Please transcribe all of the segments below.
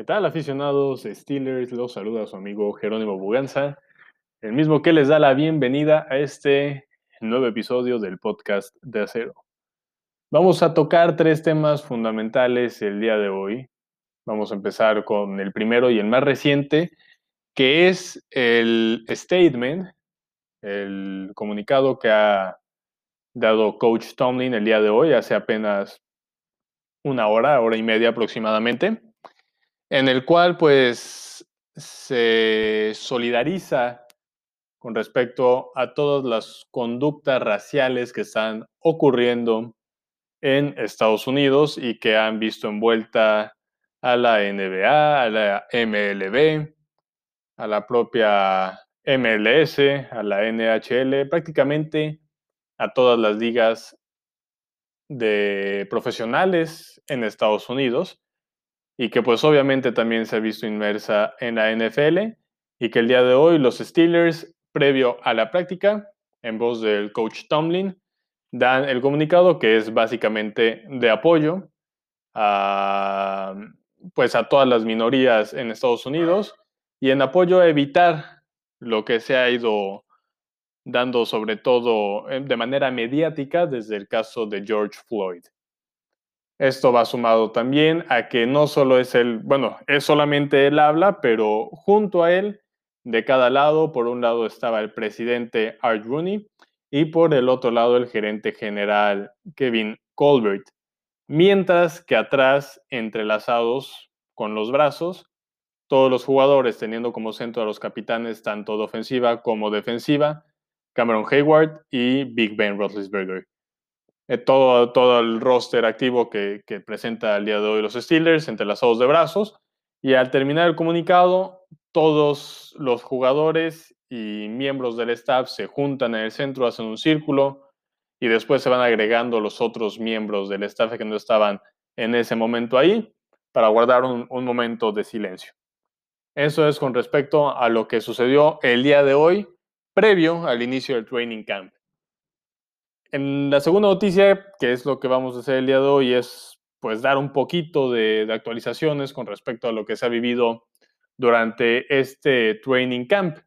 ¿Qué tal, aficionados Steelers? Los saluda su amigo Jerónimo Buganza, el mismo que les da la bienvenida a este nuevo episodio del podcast de Acero. Vamos a tocar tres temas fundamentales el día de hoy. Vamos a empezar con el primero y el más reciente, que es el statement, el comunicado que ha dado Coach Tomlin el día de hoy, hace apenas una hora, hora y media aproximadamente en el cual pues se solidariza con respecto a todas las conductas raciales que están ocurriendo en Estados Unidos y que han visto envuelta a la NBA, a la MLB, a la propia MLS, a la NHL, prácticamente a todas las ligas de profesionales en Estados Unidos y que pues obviamente también se ha visto inmersa en la NFL y que el día de hoy los Steelers, previo a la práctica, en voz del coach Tomlin, dan el comunicado que es básicamente de apoyo pues a todas las minorías en Estados Unidos y en apoyo a evitar lo que se ha ido dando sobre todo eh, de manera mediática desde el caso de George Floyd. Esto va sumado también a que no solo es el, bueno, es solamente él habla, pero junto a él, de cada lado, por un lado estaba el presidente Art Rooney y por el otro lado el gerente general Kevin Colbert. Mientras que atrás, entrelazados con los brazos, todos los jugadores teniendo como centro a los capitanes tanto de ofensiva como defensiva, Cameron Hayward y Big Ben Roethlisberger. Eh, todo, todo el roster activo que, presenta el día de hoy los Steelers, entrelazados de brazos. Y al terminar el comunicado, todos los jugadores y miembros del staff se juntan en el centro, hacen un círculo y después se van agregando los otros miembros del staff que no estaban en ese momento ahí para guardar un, un momento de silencio. Eso es con respecto a lo que sucedió el día de hoy, previo al inicio del training camp. En la segunda noticia, que es lo que vamos a hacer el día de hoy, es pues dar un poquito de, actualizaciones con respecto a lo que se ha vivido durante este training camp,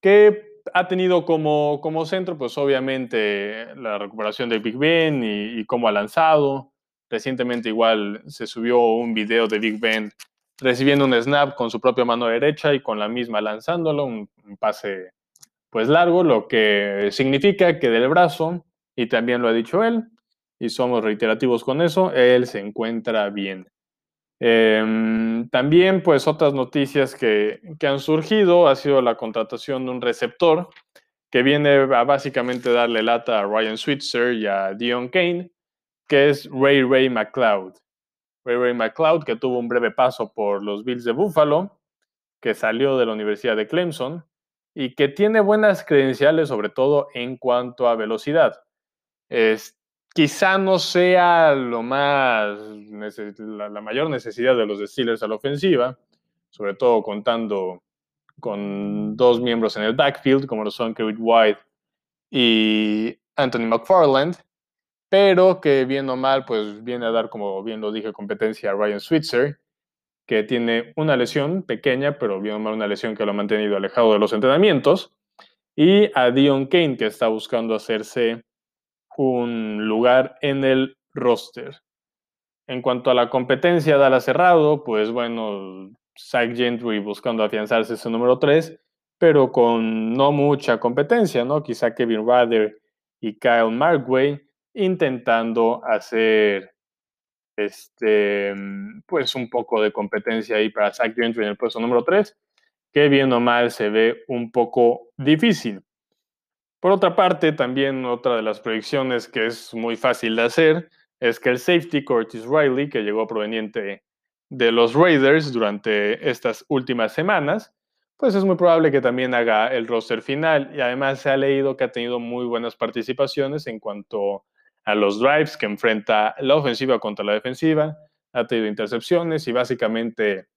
que ha tenido como, como centro, pues obviamente la recuperación del Big Ben y, cómo ha lanzado. Recientemente igual se subió un video de Big Ben recibiendo un snap con su propia mano derecha y con la misma lanzándolo, un pase pues largo, lo que significa que del brazo y también lo ha dicho él, y somos reiterativos con eso, él se encuentra bien. Em, también, pues, otras noticias que, han surgido ha sido la contratación de un receptor que viene a básicamente darle lata a Ryan Switzer y a Dion Kane, que es Ray Ray McLeod. Ray Ray McLeod, que tuvo un breve paso por los Bills de Buffalo, que salió de la Universidad de Clemson y que tiene buenas credenciales, sobre todo en cuanto a velocidad. Es, quizá no sea lo más la, mayor necesidad de los Steelers a la ofensiva, sobre todo contando con dos miembros en el backfield, como lo son Kevin White y Anthony McFarland, pero que bien o mal, pues viene a dar, como bien lo dije, competencia a Ryan Switzer, que tiene una lesión pequeña, pero bien o mal una lesión que lo ha mantenido alejado de los entrenamientos, y a Dion Kane, que está buscando hacerse un lugar en el roster. En cuanto a la competencia de ala cerrado, pues bueno, Zach Gentry buscando afianzarse ese número 3, pero con no mucha competencia, ¿no? Quizá Kevin Ruther y Kyle Markway intentando hacer este, pues un poco de competencia ahí para Zach Gentry en el puesto número 3, que bien o mal se ve un poco difícil. Por otra parte, también otra de las proyecciones que es muy fácil de hacer es que el safety Curtis Riley, que llegó proveniente de los Raiders durante estas últimas semanas, pues es muy probable que también haga el roster final. Y además se ha leído que ha tenido muy buenas participaciones en cuanto a los drives que enfrenta la ofensiva contra la defensiva, ha tenido intercepciones y básicamente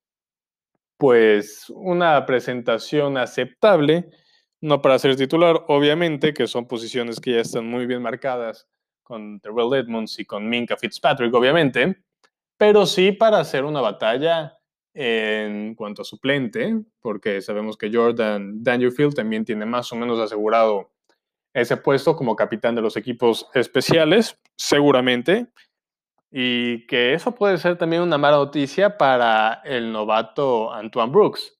pues una presentación aceptable no para ser titular, obviamente, que son posiciones que ya están muy bien marcadas con Terrell Edmonds y con Minka Fitzpatrick, obviamente, pero sí para hacer una batalla en cuanto a suplente, porque sabemos que Jordan Dangerfield también tiene más o menos asegurado ese puesto como capitán de los equipos especiales, seguramente, y que eso puede ser también una mala noticia para el novato Antoine Brooks,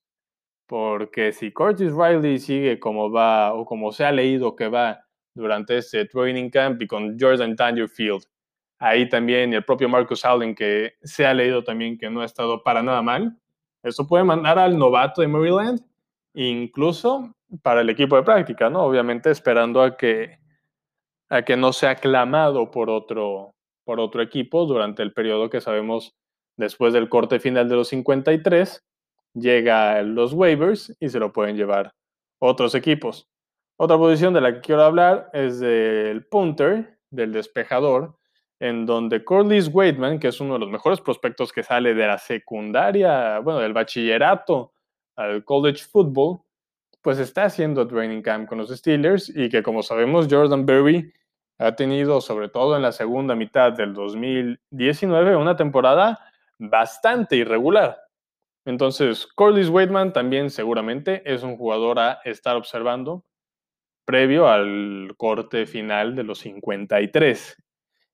porque si Curtis Riley sigue como va o como se ha leído que va durante este training camp y con Jordan Dangerfield ahí también, el propio Marcus Allen, que se ha leído también que no ha estado para nada mal. Eso puede mandar al novato de Maryland, incluso para el equipo de práctica, ¿no? Obviamente esperando a que, a que no sea aclamado por otro, por otro equipo durante el periodo que sabemos después del corte final de los 53, llega los waivers y se lo pueden llevar otros equipos. Otra posición de la que quiero hablar es del punter, del despejador, en donde Corliss Waitman, que es uno de los mejores prospectos que sale de la secundaria, bueno, del bachillerato al college football, pues está haciendo training camp con los Steelers y que como sabemos Jordan Berry ha tenido, sobre todo en la segunda mitad del 2019, una temporada bastante irregular. Entonces, Corliss Waitman también seguramente es un jugador a estar observando previo al corte final de los 53.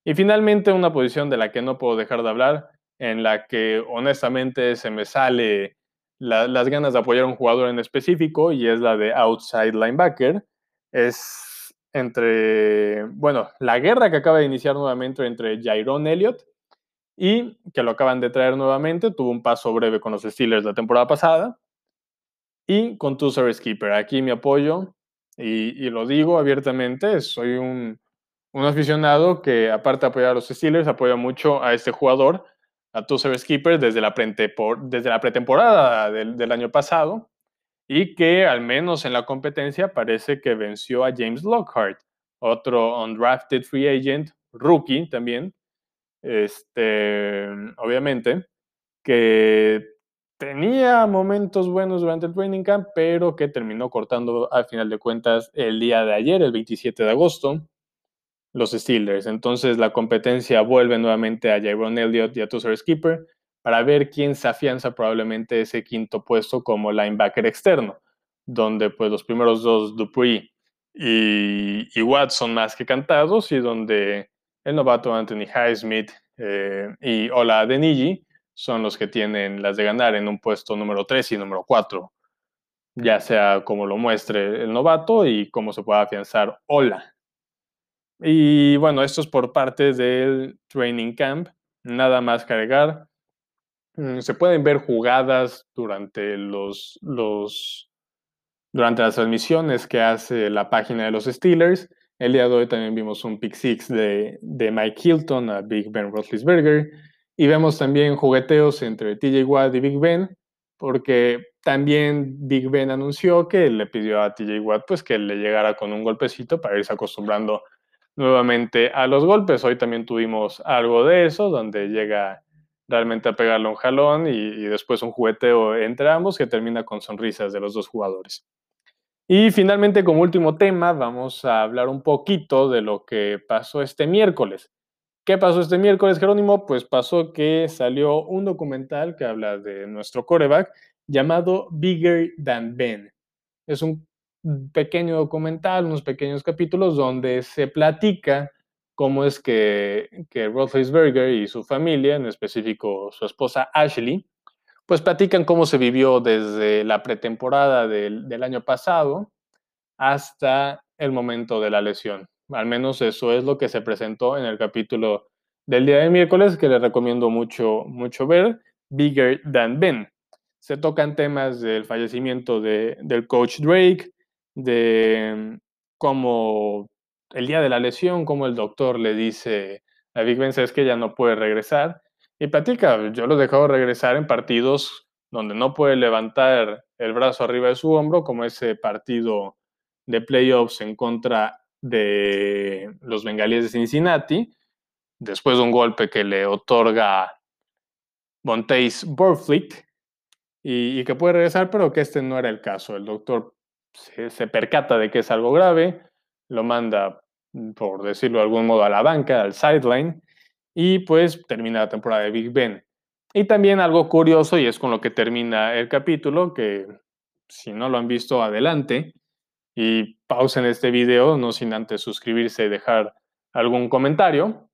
Y finalmente una posición de la que no puedo dejar de hablar, en la que honestamente se me sale las ganas de apoyar a un jugador en específico y es la de outside linebacker. Es entre, bueno, la guerra que acaba de iniciar nuevamente entre Jairón Elliott y que lo acaban de traer nuevamente, tuvo un paso breve con los Steelers la temporada pasada, y con Tussar Skipper. Aquí mi apoyo, y, lo digo abiertamente, soy un, un aficionado que, aparte de apoyar a los Steelers, apoya mucho a este jugador, a Tussar Skipper, desde la, desde la pretemporada del, año pasado, y que al menos en la competencia parece que venció a James Lockhart, otro undrafted free agent, rookie también, este, obviamente, que tenía momentos buenos durante el training camp, pero que terminó cortando al final de cuentas el día de ayer, el 27 de agosto, los Steelers. Entonces la competencia vuelve nuevamente a Jaron Elliott y a Tussar Skipper para ver quién se afianza probablemente ese quinto puesto como linebacker externo, donde pues los primeros dos, Dupree y, y Watt, son más que cantados y donde el novato Anthony Highsmith eh, y Ola Denigi son los que tienen las de ganar en un puesto número 3 y número 4, ya sea como lo muestre el novato y cómo se pueda afianzar Ola. Y bueno, esto es por parte del training camp. Nada más cargar. Mm, se pueden ver jugadas durante los, los durante las transmisiones que hace la página de los Steelers. El día de hoy también vimos un pick six de, Mike Hilton a Big Ben Roethlisberger. Y vemos también jugueteos entre TJ Watt y Big Ben, porque también Big Ben anunció que le pidió a TJ Watt pues, que le llegara con un golpecito para irse acostumbrando nuevamente a los golpes. Hoy también tuvimos algo de eso, donde llega realmente a pegarle un jalón y, después un jugueteo entre ambos que termina con sonrisas de los dos jugadores. Y finalmente, como último tema, vamos a hablar un poquito de lo que pasó este miércoles. ¿Qué pasó este miércoles, Jerónimo? Pues pasó que salió un documental que habla de nuestro coreback llamado Bigger Than Ben. Es un pequeño documental, unos pequeños capítulos donde se platica cómo es que, que Roethlisberger y su familia, en específico su esposa Ashley, pues platican cómo se vivió desde la pretemporada del, del año pasado hasta el momento de la lesión. Al menos eso es lo que se presentó en el capítulo del día de miércoles, que les recomiendo mucho, mucho ver, Bigger Than Ben. Se tocan temas del fallecimiento de, del coach Drake, de cómo el día de la lesión, como el doctor le dice a Big Ben, es que ya no puede regresar. Y platica, yo lo he dejado regresar en partidos donde no puede levantar el brazo arriba de su hombro, como ese partido de playoffs en contra de los bengalíes de Cincinnati, después de un golpe que le otorga Montéis Borflick, y, que puede regresar, pero que este no era el caso. El doctor se, percata de que es algo grave, lo manda, por decirlo de algún modo, a la banca, al sideline, y pues termina la temporada de Big Ben. Y también algo curioso, y es con lo que termina el capítulo, que si no lo han visto, adelante y pausen este video, no sin antes suscribirse y dejar algún comentario.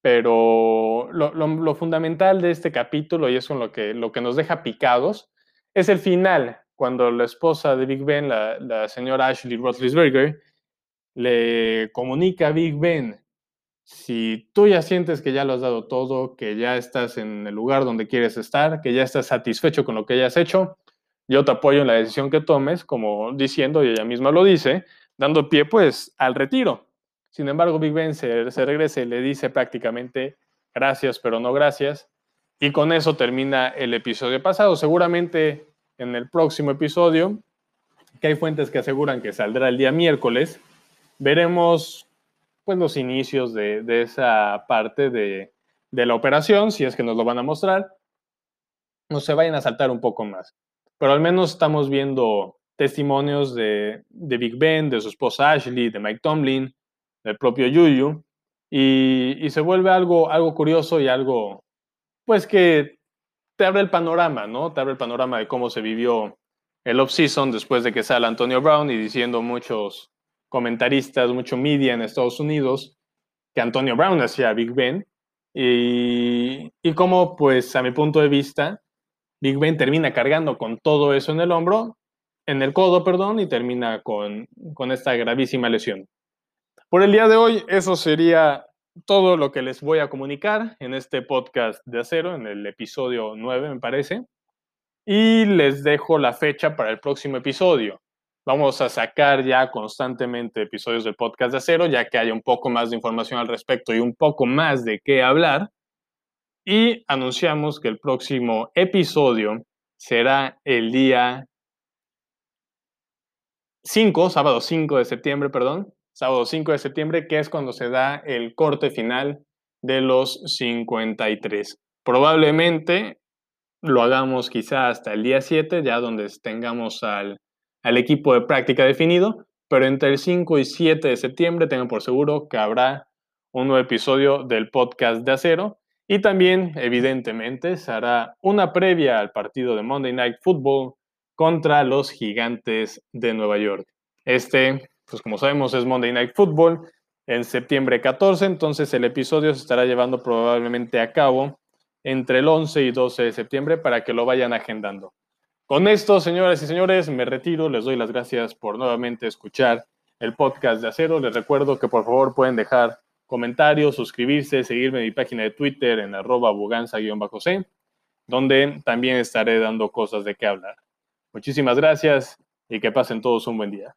Pero lo, fundamental de este capítulo, y es con lo que, lo que nos deja picados, es el final, cuando la esposa de Big Ben, la, señora Ashley Roethlisberger, le comunica a Big Ben si tú ya sientes que ya lo has dado todo, que ya estás en el lugar donde quieres estar, que ya estás satisfecho con lo que hayas hecho, yo te apoyo en la decisión que tomes, como diciendo, y ella misma lo dice, dando pie pues al retiro. Sin embargo, Big Ben se, se regresa y le dice prácticamente gracias, pero no gracias. Y con eso termina el episodio pasado. Seguramente en el próximo episodio, que hay fuentes que aseguran que saldrá el día miércoles, veremos pues los inicios de, esa parte de, la operación, si es que nos lo van a mostrar, no se vayan a saltar un poco más. Pero al menos estamos viendo testimonios de, Big Ben, de su esposa Ashley, de Mike Tomlin, del propio Yuyu, y, y, se vuelve algo, algo curioso y algo, pues que te abre el panorama, ¿no? Te abre el panorama de cómo se vivió el off-season después de que sale Antonio Brown y diciendo muchos, comentaristas, mucho media en Estados Unidos, que Antonio Brown hacía Big Ben, y, y como, pues, a mi punto de vista, Big Ben termina cargando con todo eso en el hombro, en el codo, perdón, y termina con, con esta gravísima lesión. Por el día de hoy, eso sería todo lo que les voy a comunicar en este podcast de acero, en el episodio 9, me parece. Y les dejo la fecha para el próximo episodio. Vamos a sacar ya constantemente episodios del podcast de acero, ya que haya un poco más de información al respecto y un poco más de qué hablar. Y anunciamos que el próximo episodio será el día 5, sábado 5 de septiembre, perdón, sábado 5 de septiembre, que es cuando se da el corte final de los 53. Probablemente lo hagamos quizá hasta el día 7, ya donde tengamos al al equipo de práctica definido, pero entre el 5 y 7 de septiembre tengan por seguro que habrá un nuevo episodio del podcast de acero y también, evidentemente, se hará una previa al partido de Monday Night Football contra los gigantes de Nueva York. Este, pues como sabemos, es Monday Night Football en septiembre 14, entonces el episodio se estará llevando probablemente a cabo entre el 11 y 12 de septiembre para que lo vayan agendando. Con esto, señoras y señores, me retiro. Les doy las gracias por nuevamente escuchar el podcast de Acero. Les recuerdo que por favor pueden dejar comentarios, suscribirse, seguirme en mi página de Twitter en arroba buganza-c, donde también estaré dando cosas de qué hablar. Muchísimas gracias y que pasen todos un buen día.